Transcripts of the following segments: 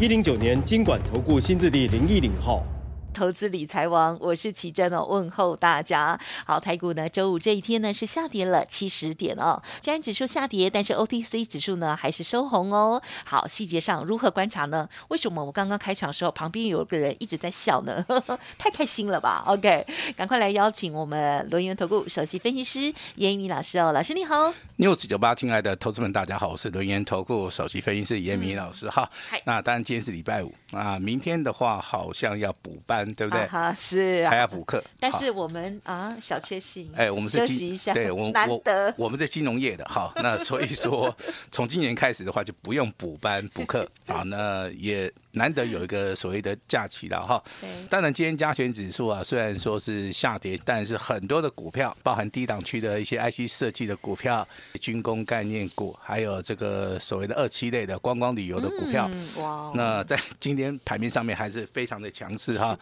一零九年金管投顾新字第零一零号。投资理财王，我是奇珍哦，问候大家。好，台股呢，周五这一天呢是下跌了七十点哦，虽然指数下跌，但是 OTC 指数呢还是收红哦。好，细节上如何观察呢？为什么我刚刚开场的时候旁边有个人一直在笑呢？太开心了吧？OK，赶快来邀请我们轮源投顾首席分析师严一民老师哦，老师你好。News 九八，亲爱的投资们，大家好，我是轮源投顾首席分析师严明老师哈。嗯、那当然今天是礼拜五啊，明天的话好像要补班。对不对？啊、是、啊，还要补课。但是我们啊，小确幸。哎，我们是休息一下。对，我难得我，我们在金融业的好。那所以说，从今年开始的话，就不用补班补课。好，那也。难得有一个所谓的假期了哈，当然今天加权指数啊，虽然说是下跌，但是很多的股票，包含低档区的一些 IC 设计的股票、军工概念股，还有这个所谓的二期类的观光旅游的股票，哇，那在今天盘面上面还是非常的强势哈，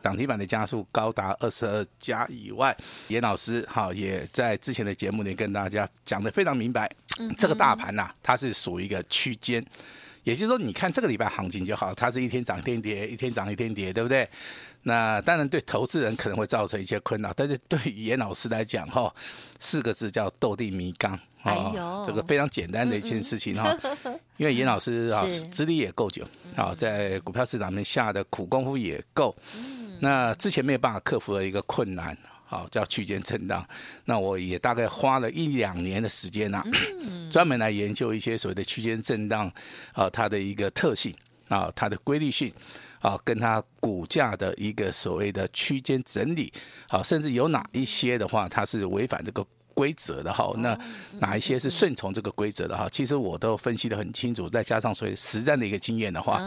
涨停板的加速高达二十二家以外，严老师哈也在之前的节目里跟大家讲的非常明白，这个大盘呐，它是属于一个区间。也就是说，你看这个礼拜行情就好，它是一天涨一天跌，一天涨一天跌，对不对？那当然对投资人可能会造成一些困扰，但是对于严老师来讲，哈，四个字叫斗地迷刚，啊，这个非常简单的一件事情哈。因为严老师啊，资历也够久，啊，在股票市场面下的苦功夫也够，那之前没有办法克服的一个困难。好，叫区间震荡。那我也大概花了一两年的时间呐、啊，专门来研究一些所谓的区间震荡啊，它的一个特性啊，它的规律性啊，跟它股价的一个所谓的区间整理啊，甚至有哪一些的话，它是违反这个规则的哈。那哪一些是顺从这个规则的哈？其实我都分析的很清楚，再加上所谓实战的一个经验的话，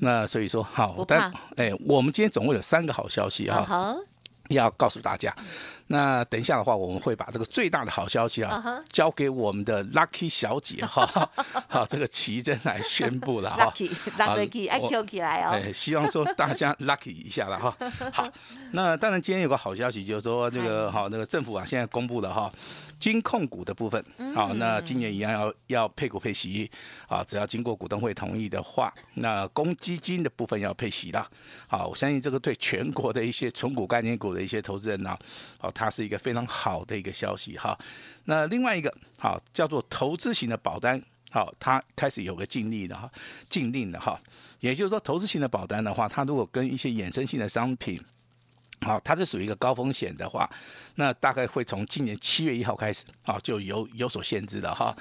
那所以说好，但哎，我们今天总共有三个好消息哈。要告诉大家，那等一下的话，我们会把这个最大的好消息啊，交给我们的 Lucky 小姐哈，好，这个奇珍来宣布了哈，Lucky，Lucky，起来哦，希望说大家 Lucky 一下了哈，好，那当然今天有个好消息，就是说这个好那个政府啊，现在公布了哈。金控股的部分，好，那今年一样要要配股配息，啊，只要经过股东会同意的话，那公积金的部分要配息了，好，我相信这个对全国的一些存股概念股的一些投资人呢，好，它是一个非常好的一个消息哈。那另外一个好叫做投资型的保单，好，它开始有个禁令的哈，禁令的哈，也就是说投资型的保单的话，它如果跟一些衍生性的商品。好，它是属于一个高风险的话，那大概会从今年七月一号开始，啊，就有有所限制的哈。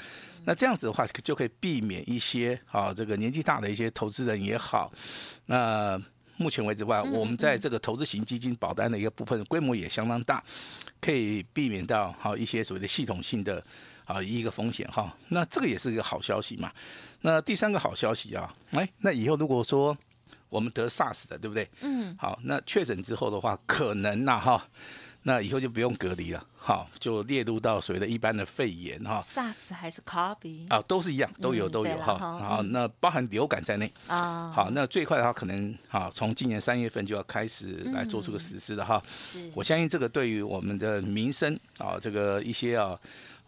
那这样子的话，就可以避免一些啊，这个年纪大的一些投资人也好。那目前为止的话，我们在这个投资型基金保单的一个部分规模也相当大，可以避免到好一些所谓的系统性的啊一个风险哈。那这个也是一个好消息嘛。那第三个好消息啊，哎，那以后如果说。我们得 SARS 的，对不对？嗯。好，那确诊之后的话，可能呐、啊、哈，那以后就不用隔离了，好，就列入到所谓的一般的肺炎哈。SARS 还是 COVID 啊，都是一样，都有、嗯、都有哈。好，那包含流感在内啊。好，那最快的话，可能啊，从今年三月份就要开始来做出个实施的哈。是。我相信这个对于我们的民生啊，这个一些啊。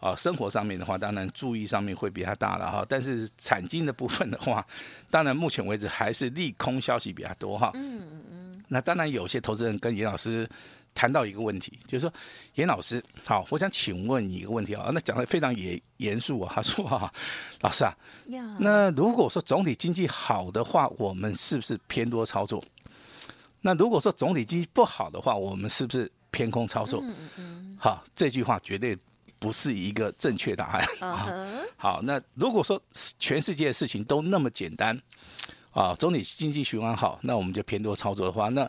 啊，生活上面的话，当然注意上面会比较大了哈。但是产金的部分的话，当然目前为止还是利空消息比较多哈。嗯嗯嗯。那当然有些投资人跟严老师谈到一个问题，就是说，严老师，好，我想请问你一个问题啊。那讲的非常严严肃啊。他说啊，老师啊，那如果说总体经济好的话，我们是不是偏多操作？那如果说总体经济不好的话，我们是不是偏空操作？嗯嗯嗯。好，这句话绝对。不是一个正确答案。好，那如果说全世界的事情都那么简单，啊，总体经济循环好，那我们就偏多操作的话，那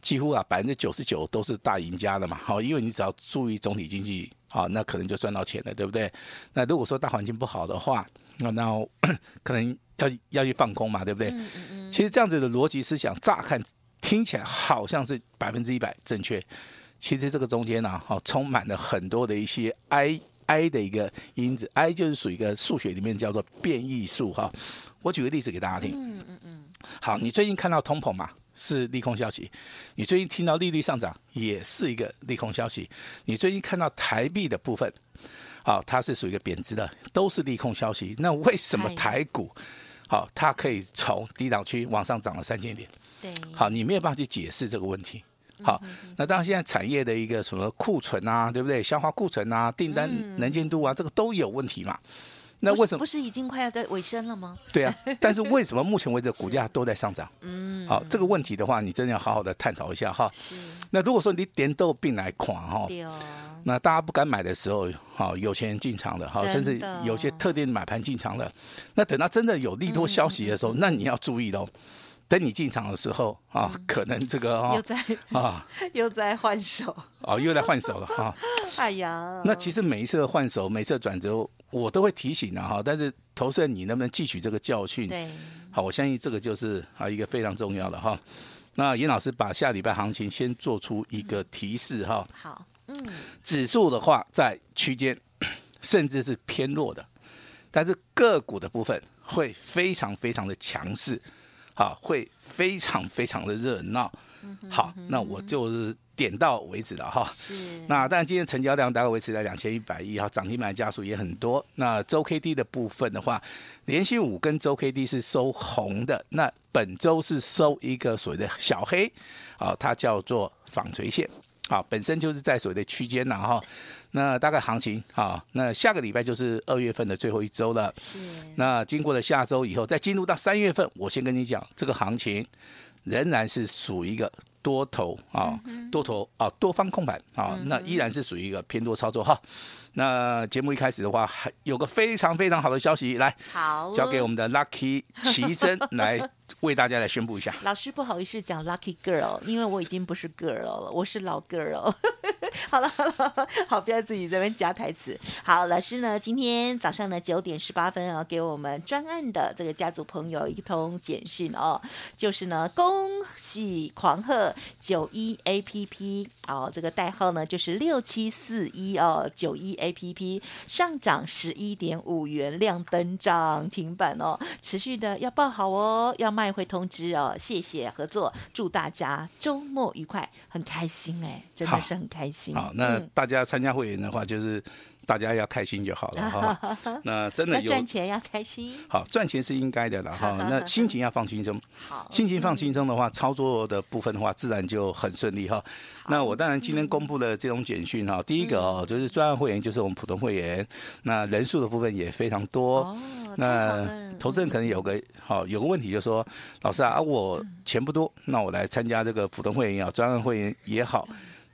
几乎啊百分之九十九都是大赢家的嘛。好，因为你只要注意总体经济，好，那可能就赚到钱了，对不对？那如果说大环境不好的话，那然后 可能要要去放空嘛，对不对？嗯嗯嗯。其实这样子的逻辑思想，乍看听起来好像是百分之一百正确，其实这个中间呢，好，充满了很多的一些 I I 的一个因子，I 就是属于一个数学里面叫做变异数哈。我举个例子给大家听。嗯嗯嗯。好，你最近看到通膨嘛？是利空消息，你最近听到利率上涨也是一个利空消息。你最近看到台币的部分，好，它是属于一个贬值的，都是利空消息。那为什么台股，好，它可以从低档区往上涨了三千点？对，好，你没有办法去解释这个问题。好，那当然现在产业的一个什么库存啊，对不对？消化库存啊，订单能见度啊，这个都有问题嘛。那为什么不是已经快要在尾声了吗？对啊，但是为什么目前为止股价都在上涨？嗯，好，这个问题的话，你真的要好好的探讨一下哈。是。那如果说你点豆病来狂哈，那大家不敢买的时候，好，有钱人进场的哈，甚至有些特定买盘进场的，那等到真的有利多消息的时候，那你要注意喽。等你进场的时候啊，可能这个啊，又在啊，又在换手哦，又在换手了哈。哎呀，那其实每一次的换手，每次的转折，我都会提醒的哈。但是投资人，你能不能汲取这个教训？对，好，我相信这个就是啊一个非常重要的哈。那严老师把下礼拜行情先做出一个提示哈。好，嗯，指数的话在区间，甚至是偏弱的，但是个股的部分会非常非常的强势。好，会非常非常的热闹。好，那我就是点到为止了哈。是。那但，今天成交量大概维持在两千一百亿哈，涨停板家数也很多。那周 K D 的部分的话，连续五根周 K D 是收红的。那本周是收一个所谓的小黑，啊，它叫做纺锤线。好，本身就是在所谓的区间呐哈。那大概行情啊，那下个礼拜就是二月份的最后一周了。是。那经过了下周以后，再进入到三月份，我先跟你讲，这个行情仍然是属于一个多头啊，多头啊，多方控盘啊，那依然是属于一个偏多操作哈。那节目一开始的话，还有个非常非常好的消息，来，好，交给我们的 Lucky 奇珍来为大家来宣布一下。老师不好意思讲 Lucky Girl，因为我已经不是 girl 了，我是老 girl。好了好了，好，不要自己这边加台词。好，老师呢，今天早上呢九点十八分啊，给我们专案的这个家族朋友一通简讯哦，就是呢，恭喜狂贺九一 A P P 哦，这个代号呢就是六七四一哦，九一 A P P 上涨十一点五元，亮灯涨停板哦，持续的要报好哦，要卖会通知哦，谢谢合作，祝大家周末愉快，很开心哎，真的是很开心。好，那大家参加会员的话，就是大家要开心就好了哈。那真的有赚钱要开心，好赚钱是应该的了哈。那心情要放轻松，好，心情放轻松的话，操作的部分的话，自然就很顺利哈。那我当然今天公布了这种简讯哈，第一个哦，就是专案会员就是我们普通会员，那人数的部分也非常多。那投资人可能有个好有个问题，就是说老师啊，我钱不多，那我来参加这个普通会员也好，专案会员也好。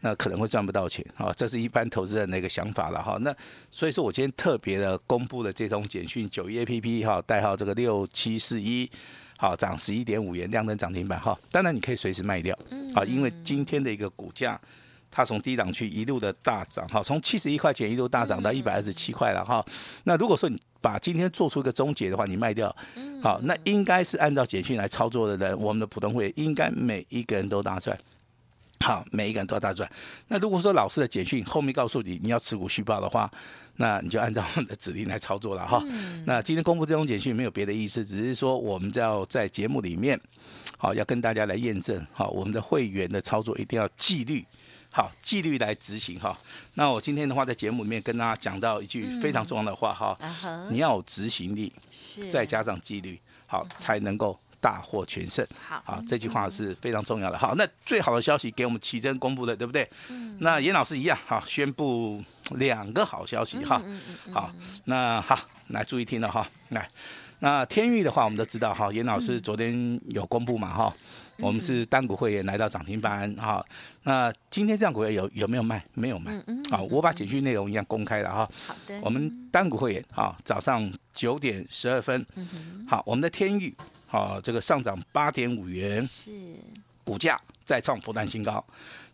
那可能会赚不到钱啊，这是一般投资人的一个想法了哈。那所以说我今天特别的公布了这通简讯，九一 A P P 哈，代号这个六七四一，好涨十一点五元，亮灯涨停板哈。当然你可以随时卖掉啊，因为今天的一个股价，它从低档区一路的大涨哈，从七十一块钱一路大涨到一百二十七块了哈。那如果说你把今天做出一个终结的话，你卖掉，好，那应该是按照简讯来操作的人，我们的普通会员应该每一个人都大赚。好，每一个人都要大赚。那如果说老师的简讯后面告诉你你要持股续报的话，那你就按照我们的指令来操作了哈。嗯、那今天公布这种简讯没有别的意思，只是说我们要在节目里面，好要跟大家来验证，好我们的会员的操作一定要纪律，好纪律来执行哈。那我今天的话在节目里面跟大家讲到一句非常重要的话哈，嗯、你要有执行力，是再加上纪律，好才能够。大获全胜，好，好，这句话是非常重要的。好，那最好的消息给我们奇珍公布的，对不对？嗯。那严老师一样，哈，宣布两个好消息，哈。嗯嗯嗯。好，那好，来注意听了哈。来，那天域的话，我们都知道哈，严老师昨天有公布嘛，哈。我们是单股会员来到涨停板，哈。那今天这样股有有没有卖？没有卖。嗯嗯。好，我把简讯内容一样公开了哈。好的。我们单股会员，哈，早上九点十二分。好，我们的天钰。好，这个上涨八点五元，是股价再创波段新高。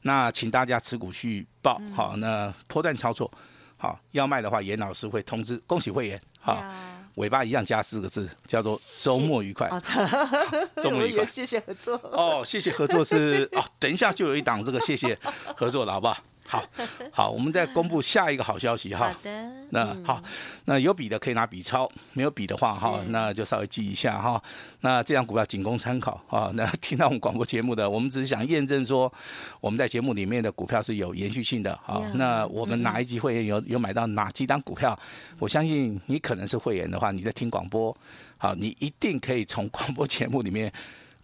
那请大家持股续报，好，那波段操作，好，要卖的话，严老师会通知。恭喜会员，好，尾巴一样加四个字，叫做周末愉快。周末愉快，谢谢合作。哦，谢谢合作是哦，等一下就有一档这个谢谢合作了，好不好？好，好，我们再公布下一个好消息哈。好的。那好，那有笔的可以拿笔抄，没有笔的话哈，那就稍微记一下哈。那这张股票仅供参考啊。那听到我们广播节目的，我们只是想验证说，我们在节目里面的股票是有延续性的。好，那我们哪一集会员有有买到哪几档股票？我相信你可能是会员的话，你在听广播，好，你一定可以从广播节目里面。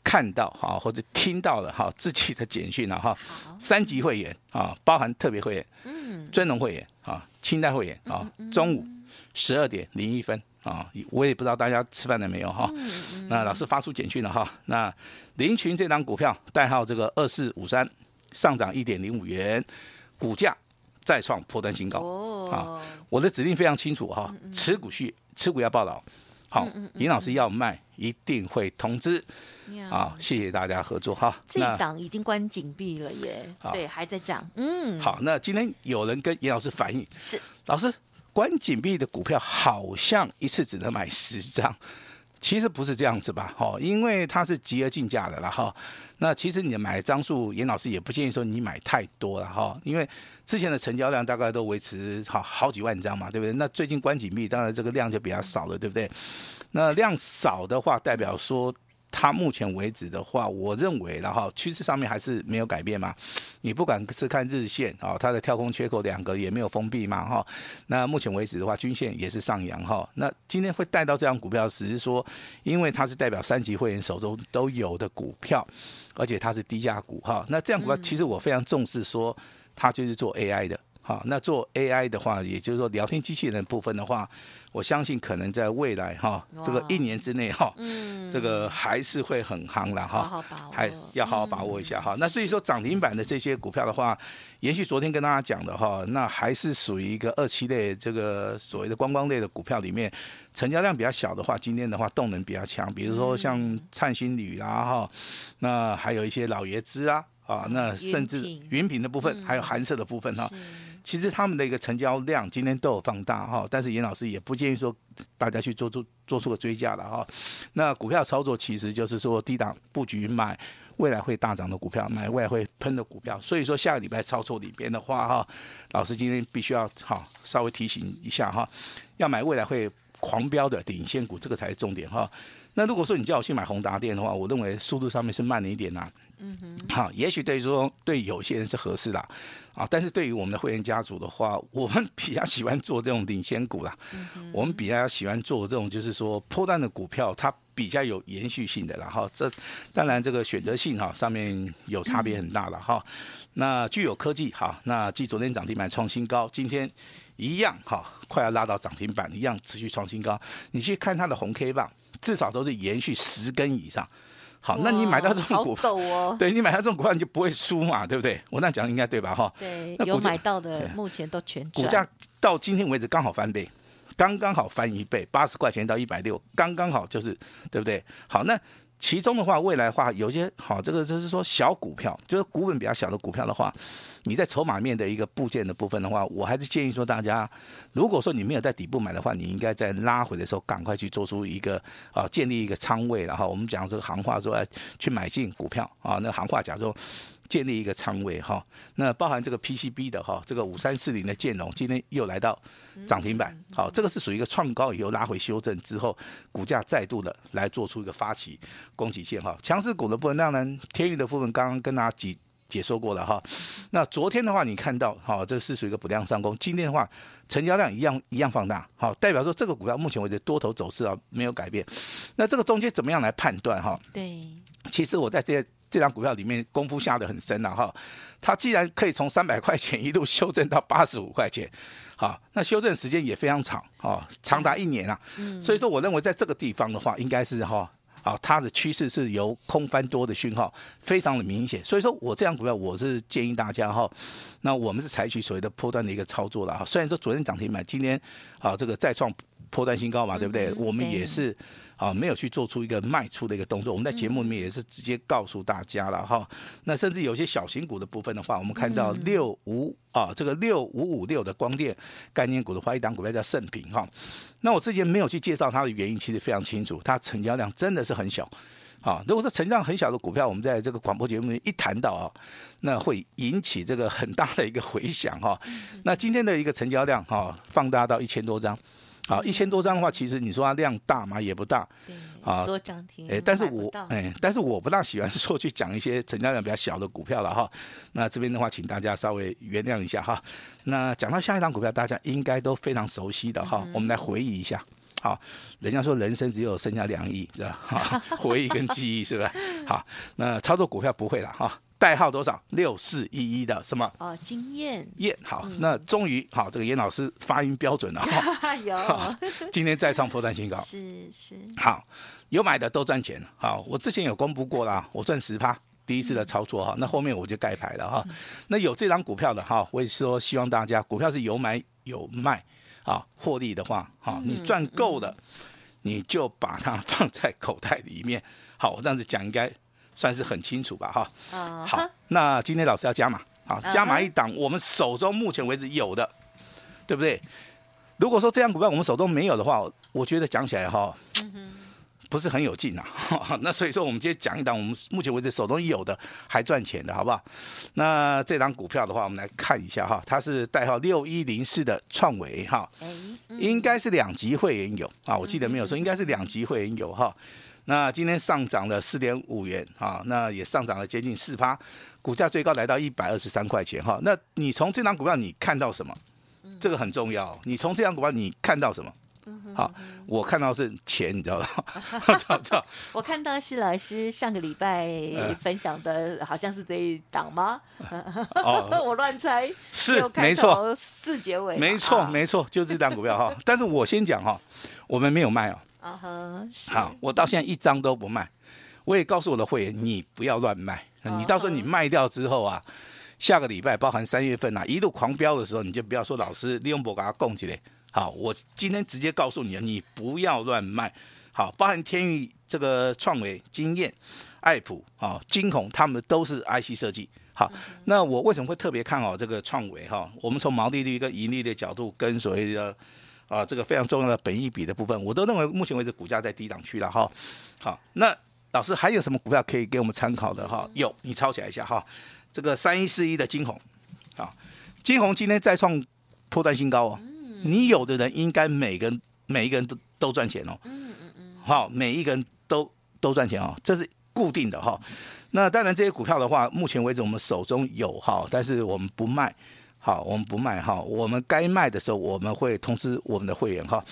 看到哈，或者听到了哈，自己的简讯了哈。三级会员啊，包含特别会员、嗯，尊荣会员啊，清代会员啊。中午十二点零一分啊，我也不知道大家吃饭了没有哈。那老师发出简讯了哈。那林群这张股票代号这个二四五三，上涨一点零五元，股价再创破断新高。啊，我的指令非常清楚哈，持股续持股要报道。好，尹老师要卖，一定会通知。好，谢谢大家合作哈。这一档已经关紧闭了耶，对，还在涨。嗯，好，那今天有人跟严老师反映，是老师关紧闭的股票好像一次只能买十张。其实不是这样子吧，哈，因为它是集合竞价的了哈。那其实你买张数，严老师也不建议说你买太多了哈，因为之前的成交量大概都维持好好几万张嘛，对不对？那最近关紧闭，当然这个量就比较少了，对不对？那量少的话，代表说。它目前为止的话，我认为然后趋势上面还是没有改变嘛。你不管是看日线啊，它的跳空缺口两个也没有封闭嘛哈。那目前为止的话，均线也是上扬哈。那今天会带到这样股票，只是说因为它是代表三级会员手中都有的股票，而且它是低价股哈。那这样股票其实我非常重视，说它就是做 AI 的。好，那做 AI 的话，也就是说聊天机器人部分的话，我相信可能在未来哈，这个一年之内哈，嗯，这个还是会很夯了哈，还要好好把握一下哈。那至于说涨停板的这些股票的话，延续昨天跟大家讲的哈，那还是属于一个二期类这个所谓的观光类的股票里面，成交量比较小的话，今天的话动能比较强，比如说像灿星旅啊哈，那还有一些老爷子啊啊，那甚至云品。的部分，还有寒舍的部分哈。其实他们的一个成交量今天都有放大哈，但是严老师也不建议说大家去做出做出个追加了哈。那股票操作其实就是说低档布局买未来会大涨的股票，买未来会喷的股票。所以说下个礼拜操作里边的话哈，老师今天必须要哈稍微提醒一下哈，要买未来会狂飙的领先股，这个才是重点哈。那如果说你叫我去买宏达电的话，我认为速度上面是慢了一点呐。嗯哼，好，也许对于说对有些人是合适的，啊，但是对于我们的会员家族的话，我们比较喜欢做这种领先股啦。嗯，我们比较喜欢做这种就是说波段的股票，它比较有延续性的，然后这当然这个选择性哈上面有差别很大了哈。那具有科技哈，那继昨天涨停板创新高，今天一样哈，快要拉到涨停板，一样持续创新高。你去看它的红 K 棒，至少都是延续十根以上。好，那你买到这种股票，哦、对你买到这种股票，你就不会输嘛，对不对？我那讲应该对吧？哈，对，有买到的目前都全赚。股价到今天为止刚好翻倍，刚刚好翻一倍，八十块钱到一百六，刚刚好就是对不对？好，那。其中的话，未来话，有些好，这个就是说小股票，就是股本比较小的股票的话，你在筹码面的一个部件的部分的话，我还是建议说大家，如果说你没有在底部买的话，你应该在拉回的时候赶快去做出一个啊，建立一个仓位，然后我们讲这个行话说去买进股票啊，那行话假如说。建立一个仓位哈，那包含这个 PCB 的哈，这个五三四零的建融今天又来到涨停板，好，这个是属于一个创高以后拉回修正之后，股价再度的来做出一个发起攻击线哈。强势股的部分，当然天宇的部分刚刚跟大家解解说过了哈。那昨天的话，你看到哈，这是属于一个补量上攻，今天的话成交量一样一样放大，好，代表说这个股票目前为止多头走势啊没有改变。那这个中间怎么样来判断哈？对，其实我在这些。这张股票里面功夫下的很深了哈，它既然可以从三百块钱一路修正到八十五块钱，好，那修正时间也非常长啊，长达一年啊，所以说我认为在这个地方的话，应该是哈，好，它的趋势是由空翻多的讯号非常的明显，所以说我这张股票我是建议大家哈，那我们是采取所谓的波段的一个操作了哈，虽然说昨天涨停板，今天啊这个再创。波段新高嘛，对不对？嗯、我们也是啊，没有去做出一个卖出的一个动作。我们在节目里面也是直接告诉大家了哈、嗯。那甚至有些小型股的部分的话，我们看到六五啊，这个六五五六的光电概念股的话，一档股票叫盛平哈。那我之前没有去介绍它的原因，其实非常清楚，它成交量真的是很小。啊，如果说成交量很小的股票，我们在这个广播节目里一谈到啊，那会引起这个很大的一个回响哈。那今天的一个成交量哈，放大到一千多张，啊，一千多张的话，其实你说它量大嘛？也不大。啊，说涨停。哎，但是我哎，但是我不大喜欢说去讲一些成交量比较小的股票了哈。那这边的话，请大家稍微原谅一下哈。那讲到下一档股票，大家应该都非常熟悉的哈，我们来回忆一下。好，人家说人生只有剩下两亿，是吧？哈，回忆跟记忆，是吧？好，那操作股票不会了哈。代号多少？六四一一的什么？哦，经验。验好，嗯、那终于好，这个严老师发音标准了哈。有。今天再创破绽新高。是是。好，有买的都赚钱。好，我之前有公布过啦，我赚十趴，第一次的操作哈、嗯。那后面我就盖牌了哈、嗯。那有这张股票的哈，我也说希望大家股票是有买有卖。啊，获利的话，好，你赚够了，你就把它放在口袋里面。好，我这样子讲应该算是很清楚吧？哈，好，那今天老师要加码，好，加码一档，我们手中目前为止有的，对不对？如果说这样股票我们手中没有的话，我觉得讲起来哈。不是很有劲啊，那所以说我们今天讲一档我们目前为止手中有的还赚钱的好不好？那这档股票的话，我们来看一下哈，它是代号六一零四的创维哈，应该是两级会员有啊，我记得没有说应该是两级会员有哈。那今天上涨了四点五元啊，那也上涨了接近四趴，股价最高来到一百二十三块钱哈。那你从这档股票你看到什么？这个很重要，你从这档股票你看到什么？好，我看到是钱，你知道吗？我看到是老师上个礼拜分享的，好像是这一档吗？哦，我乱猜，是没错，四结尾，没错没错，就这档股票哈。但是我先讲哈，我们没有卖哦。啊哈，好，我到现在一张都不卖。我也告诉我的会员，你不要乱卖，你到时候你卖掉之后啊，下个礼拜包含三月份啊，一路狂飙的时候，你就不要说老师利用博给他供起来。好，我今天直接告诉你，你不要乱卖。好，包含天宇这个创维、经验、爱普、啊、金孔，他们都是 IC 设计。好，那我为什么会特别看好这个创维？哈，我们从毛利率跟盈利的角度，跟所谓的啊这个非常重要的本益比的部分，我都认为目前为止股价在低档区了哈。好，那老师还有什么股票可以给我们参考的哈？有，你抄起来一下哈。这个三一四一的金红，啊，金红今天再创破断新高哦。你有的人应该每个人每一个人都都赚钱哦，嗯嗯嗯，好，每一个人都都赚钱哦，这是固定的哈。那当然这些股票的话，目前为止我们手中有哈，但是我们不卖，好，我们不卖哈。我们该卖的时候，我们会通知我们的会员哈。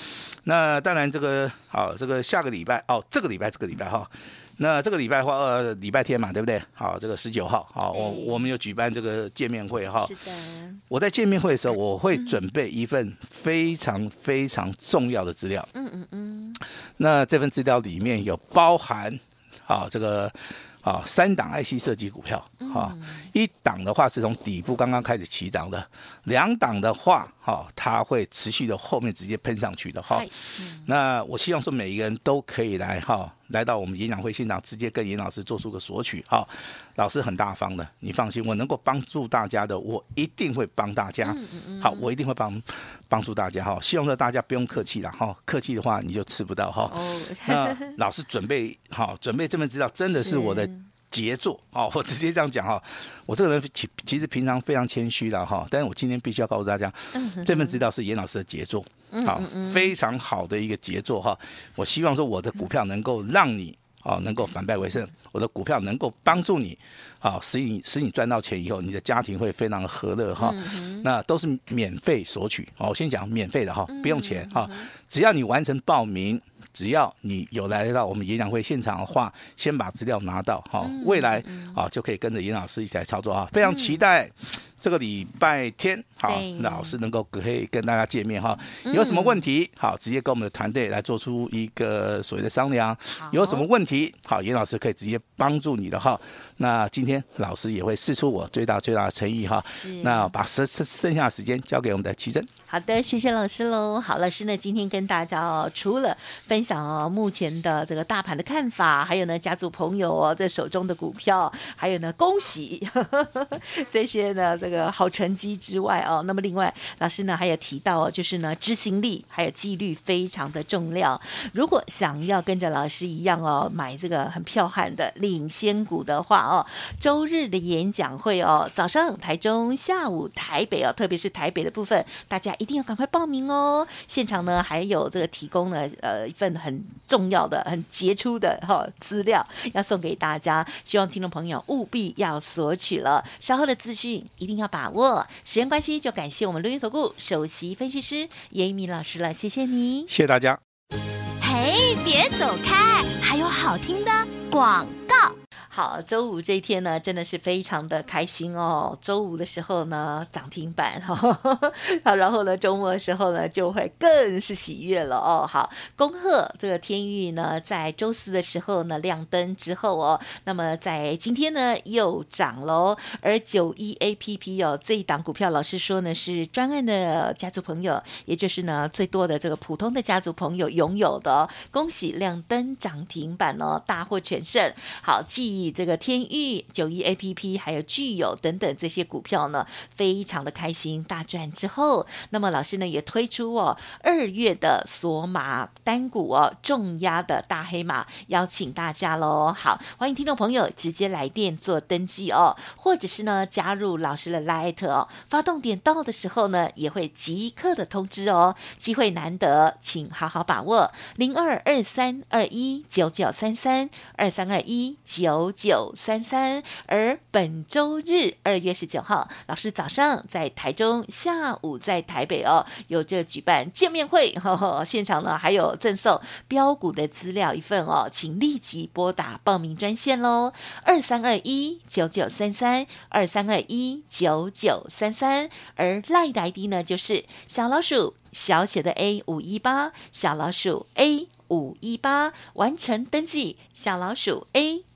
那当然这个好，这个下个礼拜哦，这个礼拜这个礼拜哈。那这个礼拜的话，呃，礼拜天嘛，对不对？好，这个十九号，好，我我们有举办这个见面会哈。是的。我在见面会的时候，我会准备一份非常非常重要的资料。嗯嗯嗯。那这份资料里面有包含，好，这个。啊，三档 IC 设计股票，哈、嗯，一档的话是从底部刚刚开始起涨的，两档的话，哈，它会持续的后面直接喷上去的，哈、嗯。那我希望说每一个人都可以来，哈，来到我们演讲会现场，直接跟严老师做出个索取，哈。老师很大方的，你放心，我能够帮助大家的，我一定会帮大家。好，我一定会帮帮助大家，哈。希望说大家不用客气了，哈，客气的话你就吃不到，哈。那老师准备好，准备这份资料真的是我的。杰作 哦，我直接这样讲哈，我这个人其其实平常非常谦虚的哈，但是我今天必须要告诉大家，这份资料是严老师的杰作，好，非常好的一个杰作哈。我希望说我的股票能够让你啊能够反败为胜，我的股票能够帮助你啊，使你使你赚到钱以后，你的家庭会非常的和乐哈。那都是免费索取哦，我先讲免费的哈，不用钱哈，只要你完成报名。只要你有来到我们演讲会现场的话，先把资料拿到哈，未来啊就可以跟着严老师一起来操作啊，非常期待。这个礼拜天，好，老师能够可以跟大家见面哈。有什么问题，好，直接跟我们的团队来做出一个所谓的商量。有什么问题，好，严老师可以直接帮助你的哈。那今天老师也会试出我最大最大的诚意哈。是。那把剩剩剩下的时间交给我们的奇珍。好的，谢谢老师喽。好，老师呢今天跟大家哦，除了分享哦目前的这个大盘的看法，还有呢家族朋友哦在手中的股票，还有呢恭喜 这些呢这个。好成绩之外哦，那么另外老师呢还有提到哦，就是呢执行力还有纪律非常的重要。如果想要跟着老师一样哦，买这个很彪悍的领先股的话哦，周日的演讲会哦，早上台中，下午台北哦，特别是台北的部分，大家一定要赶快报名哦。现场呢还有这个提供呢呃份很重要的、很杰出的哈资料要送给大家，希望听众朋友务必要索取了。稍后的资讯一定要。把握时间关系，就感谢我们录音投顾首席分析师严一鸣老师了，谢谢你，谢谢大家。嘿，别走开，还有好听的广告。好，周五这一天呢，真的是非常的开心哦。周五的时候呢，涨停板哈，好，然后呢，周末的时候呢，就会更是喜悦了哦。好，恭贺这个天域呢，在周四的时候呢亮灯之后哦，那么在今天呢又涨喽。而九一 APP 哦，这一档股票，老师说呢是专案的家族朋友，也就是呢最多的这个普通的家族朋友拥有的哦。恭喜亮灯涨停板哦，大获全胜。好，记忆。这个天域、九一 A P P 还有聚友等等这些股票呢，非常的开心大赚之后，那么老师呢也推出哦二月的索马单股哦重压的大黑马，邀请大家喽。好，欢迎听众朋友直接来电做登记哦，或者是呢加入老师的 Light 哦，发动点到的时候呢也会即刻的通知哦，机会难得，请好好把握零二二三二一九九三三二三二一九。九三三，而本周日二月十九号，老师早上在台中，下午在台北哦，有这举办见面会，呵呵，现场呢还有赠送标股的资料一份哦，请立即拨打报名专线喽，二三二一九九三三二三二一九九三三，而赖的 ID 呢就是小老鼠小写的 A 五一八，小老鼠 A 五一八，完成登记，小老鼠 A。